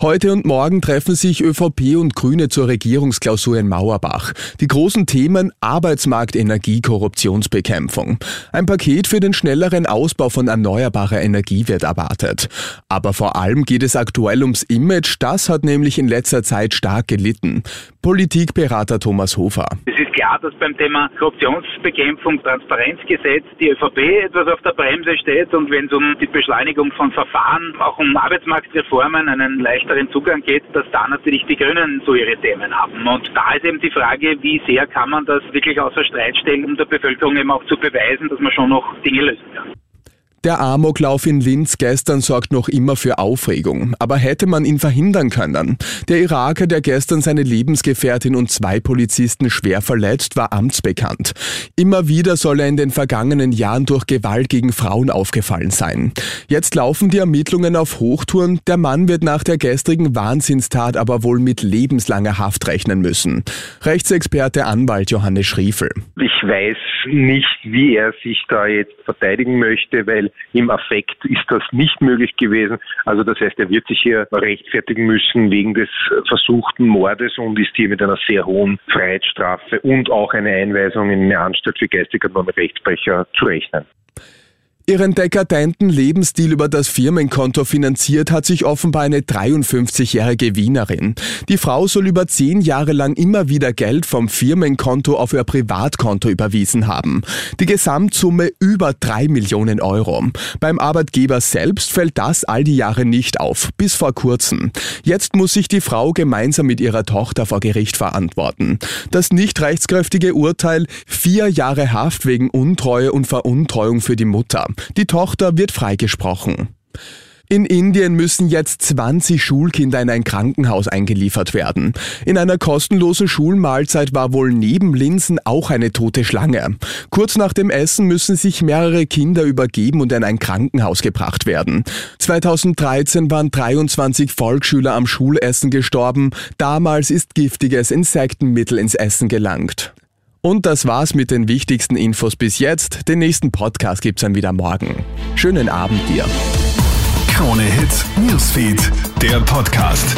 Heute und morgen treffen sich ÖVP und Grüne zur Regierungsklausur in Mauerbach. Die großen Themen Arbeitsmarkt, Energie, Korruptionsbekämpfung. Ein Paket für den schnelleren Ausbau von erneuerbarer Energie wird erwartet. Aber vor allem geht es aktuell ums Image. Das hat nämlich in letzter Zeit stark gelitten. Politikberater Thomas Hofer. Es ist klar, dass beim Thema Korruptionsbekämpfung, Transparenzgesetz die ÖVP etwas auf der Bremse steht und wenn es um die Beschleunigung von Verfahren, auch um Arbeitsmarktreformen, einen leichteren Zugang geht, dass da natürlich die Grünen so ihre Themen haben. Und da ist eben die Frage, wie sehr kann man das wirklich außer Streit stellen, um der Bevölkerung eben auch zu beweisen, dass man schon noch Dinge lösen kann. Der Amoklauf in Linz gestern sorgt noch immer für Aufregung. Aber hätte man ihn verhindern können? Der Iraker, der gestern seine Lebensgefährtin und zwei Polizisten schwer verletzt, war amtsbekannt. Immer wieder soll er in den vergangenen Jahren durch Gewalt gegen Frauen aufgefallen sein. Jetzt laufen die Ermittlungen auf Hochtouren. Der Mann wird nach der gestrigen Wahnsinnstat aber wohl mit lebenslanger Haft rechnen müssen. Rechtsexperte Anwalt Johannes Schriefel. Ich weiß nicht, wie er sich da jetzt verteidigen möchte, weil im Affekt ist das nicht möglich gewesen. Also das heißt, er wird sich hier rechtfertigen müssen wegen des versuchten Mordes und ist hier mit einer sehr hohen Freiheitsstrafe und auch eine Einweisung in eine Anstalt für geistig Rechtsbrecher zu rechnen. Ihren dekadenten Lebensstil über das Firmenkonto finanziert hat sich offenbar eine 53-jährige Wienerin. Die Frau soll über zehn Jahre lang immer wieder Geld vom Firmenkonto auf ihr Privatkonto überwiesen haben. Die Gesamtsumme über drei Millionen Euro. Beim Arbeitgeber selbst fällt das all die Jahre nicht auf, bis vor kurzem. Jetzt muss sich die Frau gemeinsam mit ihrer Tochter vor Gericht verantworten. Das nicht rechtskräftige Urteil, vier Jahre Haft wegen Untreue und Veruntreuung für die Mutter. Die Tochter wird freigesprochen. In Indien müssen jetzt 20 Schulkinder in ein Krankenhaus eingeliefert werden. In einer kostenlosen Schulmahlzeit war wohl neben Linsen auch eine tote Schlange. Kurz nach dem Essen müssen sich mehrere Kinder übergeben und in ein Krankenhaus gebracht werden. 2013 waren 23 Volksschüler am Schulessen gestorben. Damals ist giftiges Insektenmittel ins Essen gelangt. Und das war's mit den wichtigsten Infos bis jetzt. Den nächsten Podcast gibt's dann wieder morgen. Schönen Abend dir. Krone Hits, Newsfeed, der Podcast.